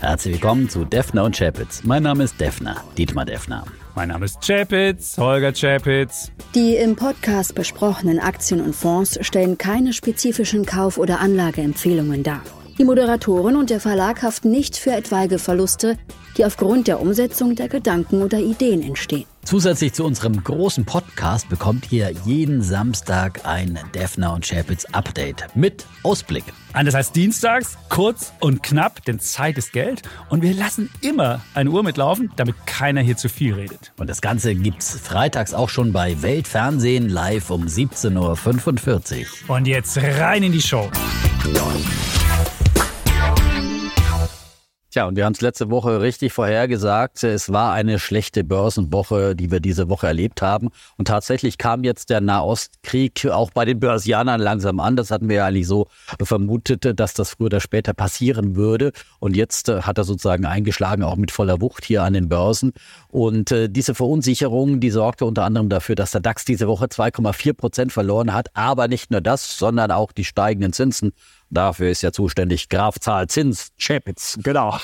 Herzlich willkommen zu Defner und Chapitz. Mein Name ist Defner, Dietmar Defner. Mein Name ist Chapitz, Holger Chapitz. Die im Podcast besprochenen Aktien und Fonds stellen keine spezifischen Kauf- oder Anlageempfehlungen dar. Die Moderatoren und der Verlag haften nicht für etwaige Verluste, die aufgrund der Umsetzung der Gedanken oder Ideen entstehen. Zusätzlich zu unserem großen Podcast bekommt ihr jeden Samstag ein Defner und Chapitz Update mit Ausblick. Anders als dienstags, kurz und knapp, denn Zeit ist Geld. Und wir lassen immer eine Uhr mitlaufen, damit keiner hier zu viel redet. Und das Ganze gibt's freitags auch schon bei Weltfernsehen live um 17.45 Uhr. Und jetzt rein in die Show. Tja, und wir haben es letzte Woche richtig vorhergesagt. Es war eine schlechte Börsenwoche, die wir diese Woche erlebt haben. Und tatsächlich kam jetzt der Nahostkrieg auch bei den Börsianern langsam an. Das hatten wir ja eigentlich so vermutet, dass das früher oder später passieren würde. Und jetzt äh, hat er sozusagen eingeschlagen, auch mit voller Wucht hier an den Börsen. Und äh, diese Verunsicherung, die sorgte unter anderem dafür, dass der DAX diese Woche 2,4 Prozent verloren hat. Aber nicht nur das, sondern auch die steigenden Zinsen Dafür ist ja zuständig Graf Zahl Zins Chapitz. Genau.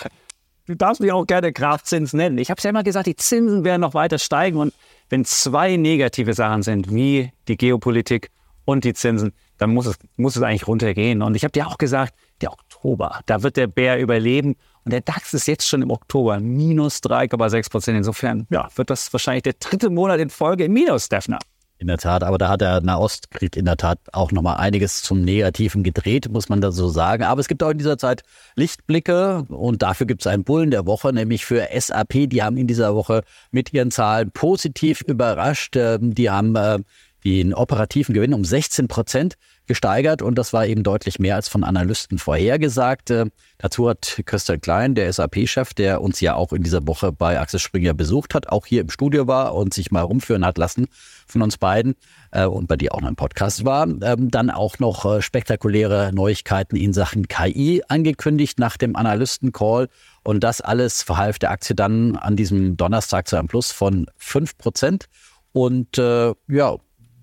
Du darfst mich auch gerne Graf Zins nennen. Ich habe es ja immer gesagt, die Zinsen werden noch weiter steigen. Und wenn zwei negative Sachen sind, wie die Geopolitik und die Zinsen, dann muss es, muss es eigentlich runtergehen. Und ich habe dir auch gesagt, der Oktober, da wird der Bär überleben. Und der DAX ist jetzt schon im Oktober minus 3,6 Prozent. Insofern ja, wird das wahrscheinlich der dritte Monat in Folge im Minus, Defner. In der Tat, aber da hat der Nahostkrieg in der Tat auch nochmal einiges zum Negativen gedreht, muss man da so sagen. Aber es gibt auch in dieser Zeit Lichtblicke und dafür gibt es einen Bullen der Woche, nämlich für SAP. Die haben in dieser Woche mit ihren Zahlen positiv überrascht. Ähm, die haben äh, den operativen Gewinn um 16 Prozent gesteigert und das war eben deutlich mehr als von Analysten vorhergesagt. Äh, dazu hat Christian Klein, der SAP-Chef, der uns ja auch in dieser Woche bei Axel Springer besucht hat, auch hier im Studio war und sich mal rumführen hat lassen von uns beiden äh, und bei dir auch noch im Podcast war, ähm, dann auch noch äh, spektakuläre Neuigkeiten in Sachen KI angekündigt nach dem Analysten-Call und das alles verhalf der Aktie dann an diesem Donnerstag zu einem Plus von 5 Prozent und äh, ja,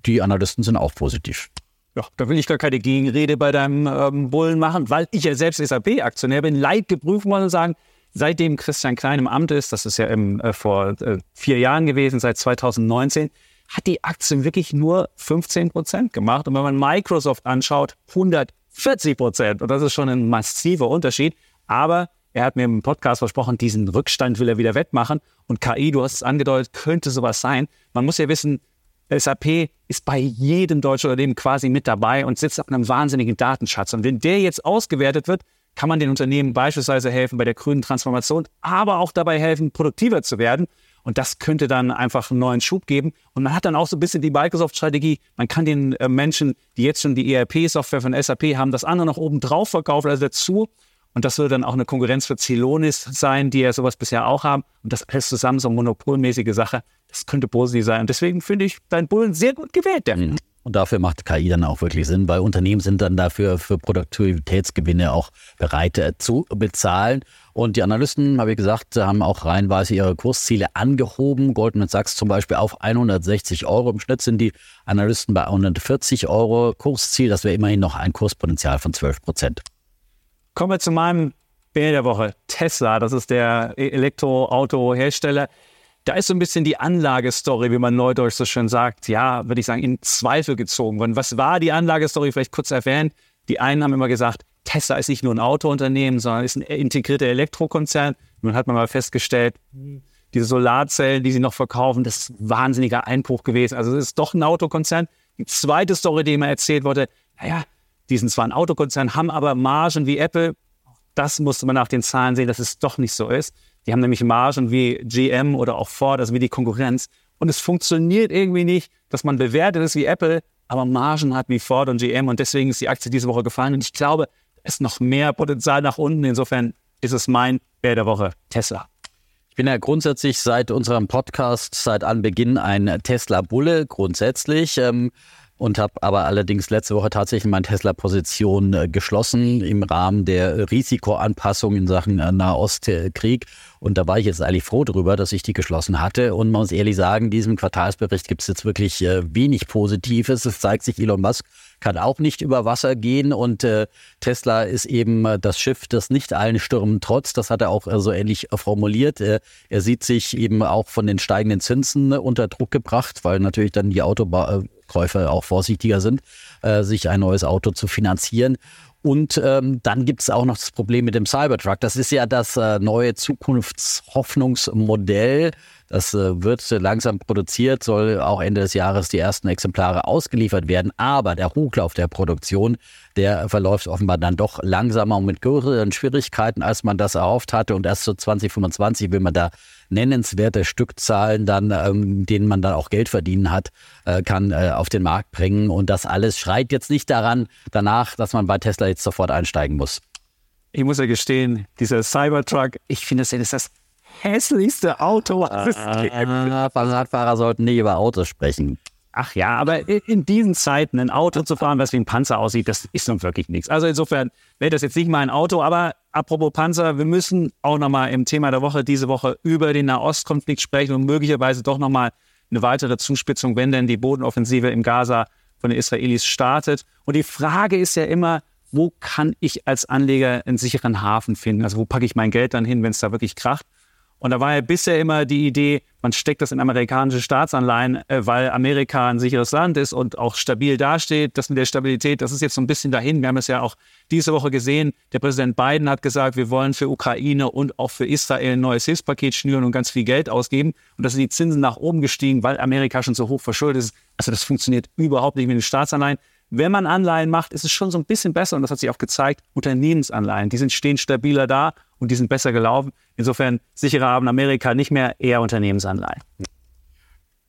die Analysten sind auch positiv. Ja, da will ich gar keine Gegenrede bei deinem ähm, Bullen machen, weil ich ja selbst SAP-Aktionär bin, leid geprüft, muss man sagen. Seitdem Christian Klein im Amt ist, das ist ja im, äh, vor äh, vier Jahren gewesen, seit 2019, hat die Aktie wirklich nur 15 Prozent gemacht. Und wenn man Microsoft anschaut, 140 Prozent. Und das ist schon ein massiver Unterschied. Aber er hat mir im Podcast versprochen, diesen Rückstand will er wieder wettmachen. Und KI, du hast es angedeutet, könnte sowas sein. Man muss ja wissen, SAP ist bei jedem deutschen Unternehmen quasi mit dabei und sitzt auf einem wahnsinnigen Datenschatz. Und wenn der jetzt ausgewertet wird, kann man den Unternehmen beispielsweise helfen bei der grünen Transformation, aber auch dabei helfen, produktiver zu werden. Und das könnte dann einfach einen neuen Schub geben. Und man hat dann auch so ein bisschen die Microsoft-Strategie. Man kann den äh, Menschen, die jetzt schon die ERP-Software von SAP haben, das andere noch oben drauf verkaufen, also dazu. Und das würde dann auch eine Konkurrenz für Celonis sein, die ja sowas bisher auch haben. Und das alles zusammen so eine monopolmäßige Sache. Das könnte positiv sein. Und deswegen finde ich deinen Bullen sehr gut gewählt, der. Mhm. Und dafür macht KI dann auch wirklich Sinn, weil Unternehmen sind dann dafür für Produktivitätsgewinne auch bereit äh, zu bezahlen. Und die Analysten, habe ich gesagt, haben auch reihenweise ihre Kursziele angehoben. Goldman Sachs zum Beispiel auf 160 Euro. Im Schnitt sind die Analysten bei 140 Euro Kursziel. Das wäre immerhin noch ein Kurspotenzial von 12 Prozent. Kommen wir zu meinem Bär der Woche. Tesla, das ist der Elektroauto-Hersteller da ist so ein bisschen die Anlagestory, wie man neudeutsch so schön sagt, ja, würde ich sagen, in Zweifel gezogen worden. Was war die Anlagestory? Vielleicht kurz erwähnt. Die einen haben immer gesagt, Tesla ist nicht nur ein Autounternehmen, sondern ist ein integrierter Elektrokonzern. Nun hat man mal festgestellt, diese Solarzellen, die sie noch verkaufen, das ist ein wahnsinniger Einbruch gewesen. Also es ist doch ein Autokonzern. Die zweite Story, die immer erzählt wurde, naja, die sind zwar ein Autokonzern, haben aber Margen wie Apple. Das musste man nach den Zahlen sehen, dass es doch nicht so ist. Die haben nämlich Margen wie GM oder auch Ford, also wie die Konkurrenz. Und es funktioniert irgendwie nicht, dass man bewertet ist wie Apple, aber Margen hat wie Ford und GM. Und deswegen ist die Aktie diese Woche gefallen. Und ich glaube, es ist noch mehr Potenzial nach unten. Insofern ist es mein Bär der Woche, Tesla. Ich bin ja grundsätzlich seit unserem Podcast, seit Anbeginn ein Tesla-Bulle, grundsätzlich. Ähm, und habe aber allerdings letzte Woche tatsächlich meine Tesla-Position äh, geschlossen im Rahmen der Risikoanpassung in Sachen äh, Nahostkrieg. Und da war ich jetzt eigentlich froh darüber, dass ich die geschlossen hatte. Und man muss ehrlich sagen, in diesem Quartalsbericht gibt es jetzt wirklich äh, wenig Positives. Es zeigt sich, Elon Musk kann auch nicht über Wasser gehen und äh, Tesla ist eben äh, das Schiff, das nicht allen Stürmen trotz. Das hat er auch äh, so ähnlich äh, formuliert. er sieht sich eben auch von den steigenden Zinsen unter Druck gebracht, weil natürlich dann die Autokäufer auch vorsichtiger sind, sich ein neues Auto zu finanzieren. Und ähm, dann gibt es auch noch das Problem mit dem Cybertruck. Das ist ja das äh, neue Zukunftshoffnungsmodell. Das äh, wird langsam produziert, soll auch Ende des Jahres die ersten Exemplare ausgeliefert werden. Aber der Hochlauf der Produktion, der verläuft offenbar dann doch langsamer und mit größeren Schwierigkeiten, als man das erhofft hatte. Und erst so 2025 will man da nennenswerte Stückzahlen dann, ähm, denen man dann auch Geld verdienen hat, äh, kann äh, auf den Markt bringen. Und das alles schreit jetzt nicht daran, danach, dass man bei Tesla jetzt sofort einsteigen muss. Ich muss ja gestehen, dieser Cybertruck, ich finde, das ist das hässlichste Auto, was es gibt. Radfahrer sollten nicht über Autos sprechen. Ach ja, aber in diesen Zeiten ein Auto zu fahren, was wie ein Panzer aussieht, das ist nun wirklich nichts. Also insofern wäre das jetzt nicht mal ein Auto, aber apropos Panzer, wir müssen auch nochmal im Thema der Woche diese Woche über den Nahostkonflikt sprechen und möglicherweise doch nochmal eine weitere Zuspitzung, wenn denn die Bodenoffensive im Gaza von den Israelis startet. Und die Frage ist ja immer, wo kann ich als Anleger einen sicheren Hafen finden? Also wo packe ich mein Geld dann hin, wenn es da wirklich kracht? Und da war ja bisher immer die Idee, man steckt das in amerikanische Staatsanleihen, äh, weil Amerika ein sicheres Land ist und auch stabil dasteht. Das mit der Stabilität, das ist jetzt so ein bisschen dahin. Wir haben es ja auch diese Woche gesehen. Der Präsident Biden hat gesagt, wir wollen für Ukraine und auch für Israel ein neues Hilfspaket schnüren und ganz viel Geld ausgeben. Und da sind die Zinsen nach oben gestiegen, weil Amerika schon so hoch verschuldet ist. Also das funktioniert überhaupt nicht mit den Staatsanleihen. Wenn man Anleihen macht, ist es schon so ein bisschen besser und das hat sich auch gezeigt. Unternehmensanleihen, die sind, stehen stabiler da und die sind besser gelaufen. Insofern sicherer haben Amerika nicht mehr, eher Unternehmensanleihen.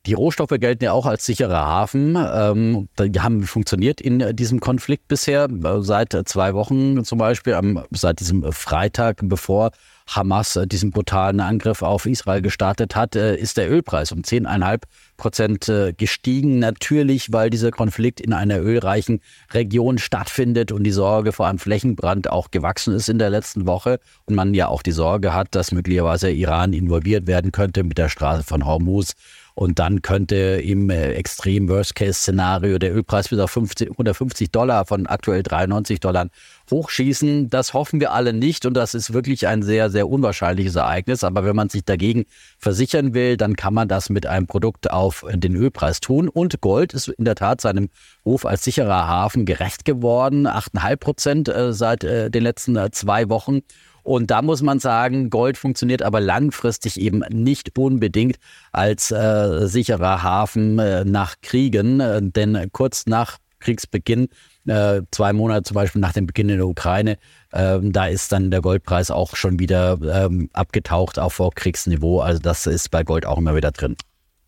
Die Rohstoffe gelten ja auch als sicherer Hafen. Ähm, die haben funktioniert in diesem Konflikt bisher. Seit zwei Wochen zum Beispiel, seit diesem Freitag, bevor Hamas diesen brutalen Angriff auf Israel gestartet hat, äh, ist der Ölpreis um 10,5 Prozent äh, gestiegen. Natürlich, weil dieser Konflikt in einer ölreichen Region stattfindet und die Sorge vor einem Flächenbrand auch gewachsen ist in der letzten Woche und man ja auch die Sorge hat, dass möglicherweise Iran involviert werden könnte mit der Straße von Hormuz und dann könnte im äh, extrem Worst-Case-Szenario der Ölpreis auf 50, 150 Dollar von aktuell 93 Dollar hochschießen. Das hoffen wir alle nicht und das ist wirklich ein sehr, sehr unwahrscheinliches Ereignis. Aber wenn man sich dagegen versichern will, dann kann man das mit einem Produkt auf den Ölpreis tun. Und Gold ist in der Tat seinem Ruf als sicherer Hafen gerecht geworden. 8,5 Prozent äh, seit äh, den letzten zwei Wochen. Und da muss man sagen, Gold funktioniert aber langfristig eben nicht unbedingt als äh, sicherer Hafen äh, nach Kriegen, äh, denn kurz nach Kriegsbeginn, äh, zwei Monate zum Beispiel nach dem Beginn in der Ukraine, ähm, da ist dann der Goldpreis auch schon wieder ähm, abgetaucht auf Vorkriegsniveau. Also das ist bei Gold auch immer wieder drin.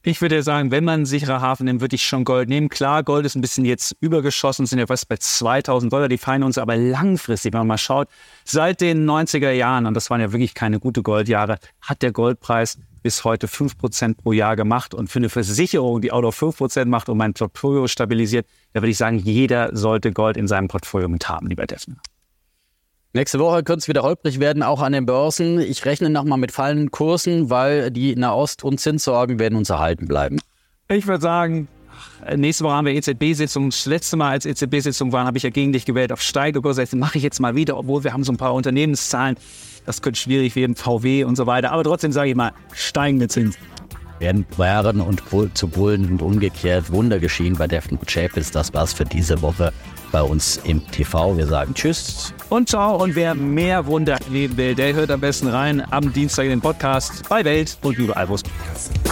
Ich würde sagen, wenn man einen sicherer Hafen nimmt, würde ich schon Gold nehmen. Klar, Gold ist ein bisschen jetzt übergeschossen, sind ja fast bei 2000 Dollar, die fallen uns aber langfristig, wenn man mal schaut, seit den 90er Jahren, und das waren ja wirklich keine gute Goldjahre, hat der Goldpreis bis heute 5% pro Jahr gemacht. Und für eine Versicherung, die auch noch 5% macht und mein Portfolio stabilisiert, da würde ich sagen, jeder sollte Gold in seinem Portfolio mit haben, lieber Defner. Nächste Woche könnte es wieder holprig werden, auch an den Börsen. Ich rechne nochmal mit fallenden Kursen, weil die Nahost- und Zinssorgen werden uns erhalten bleiben. Ich würde sagen, nächste Woche haben wir EZB-Sitzung. Das letzte Mal, als EZB-Sitzung waren, habe ich ja gegen dich gewählt auf steigende Kurse. Das mache ich jetzt mal wieder, obwohl wir haben so ein paar Unternehmenszahlen. Das könnte schwierig werden, VW und so weiter. Aber trotzdem sage ich mal, steigende Zinsen. Werden Bären und zu Bullen und umgekehrt Wunder geschehen bei Defton Chapels. Das war's für diese Woche bei uns im TV. Wir sagen Tschüss. Und ciao. Und wer mehr Wunder erleben will, der hört am besten rein am Dienstag in den Podcast bei Welt und überall, wo es Podcasts.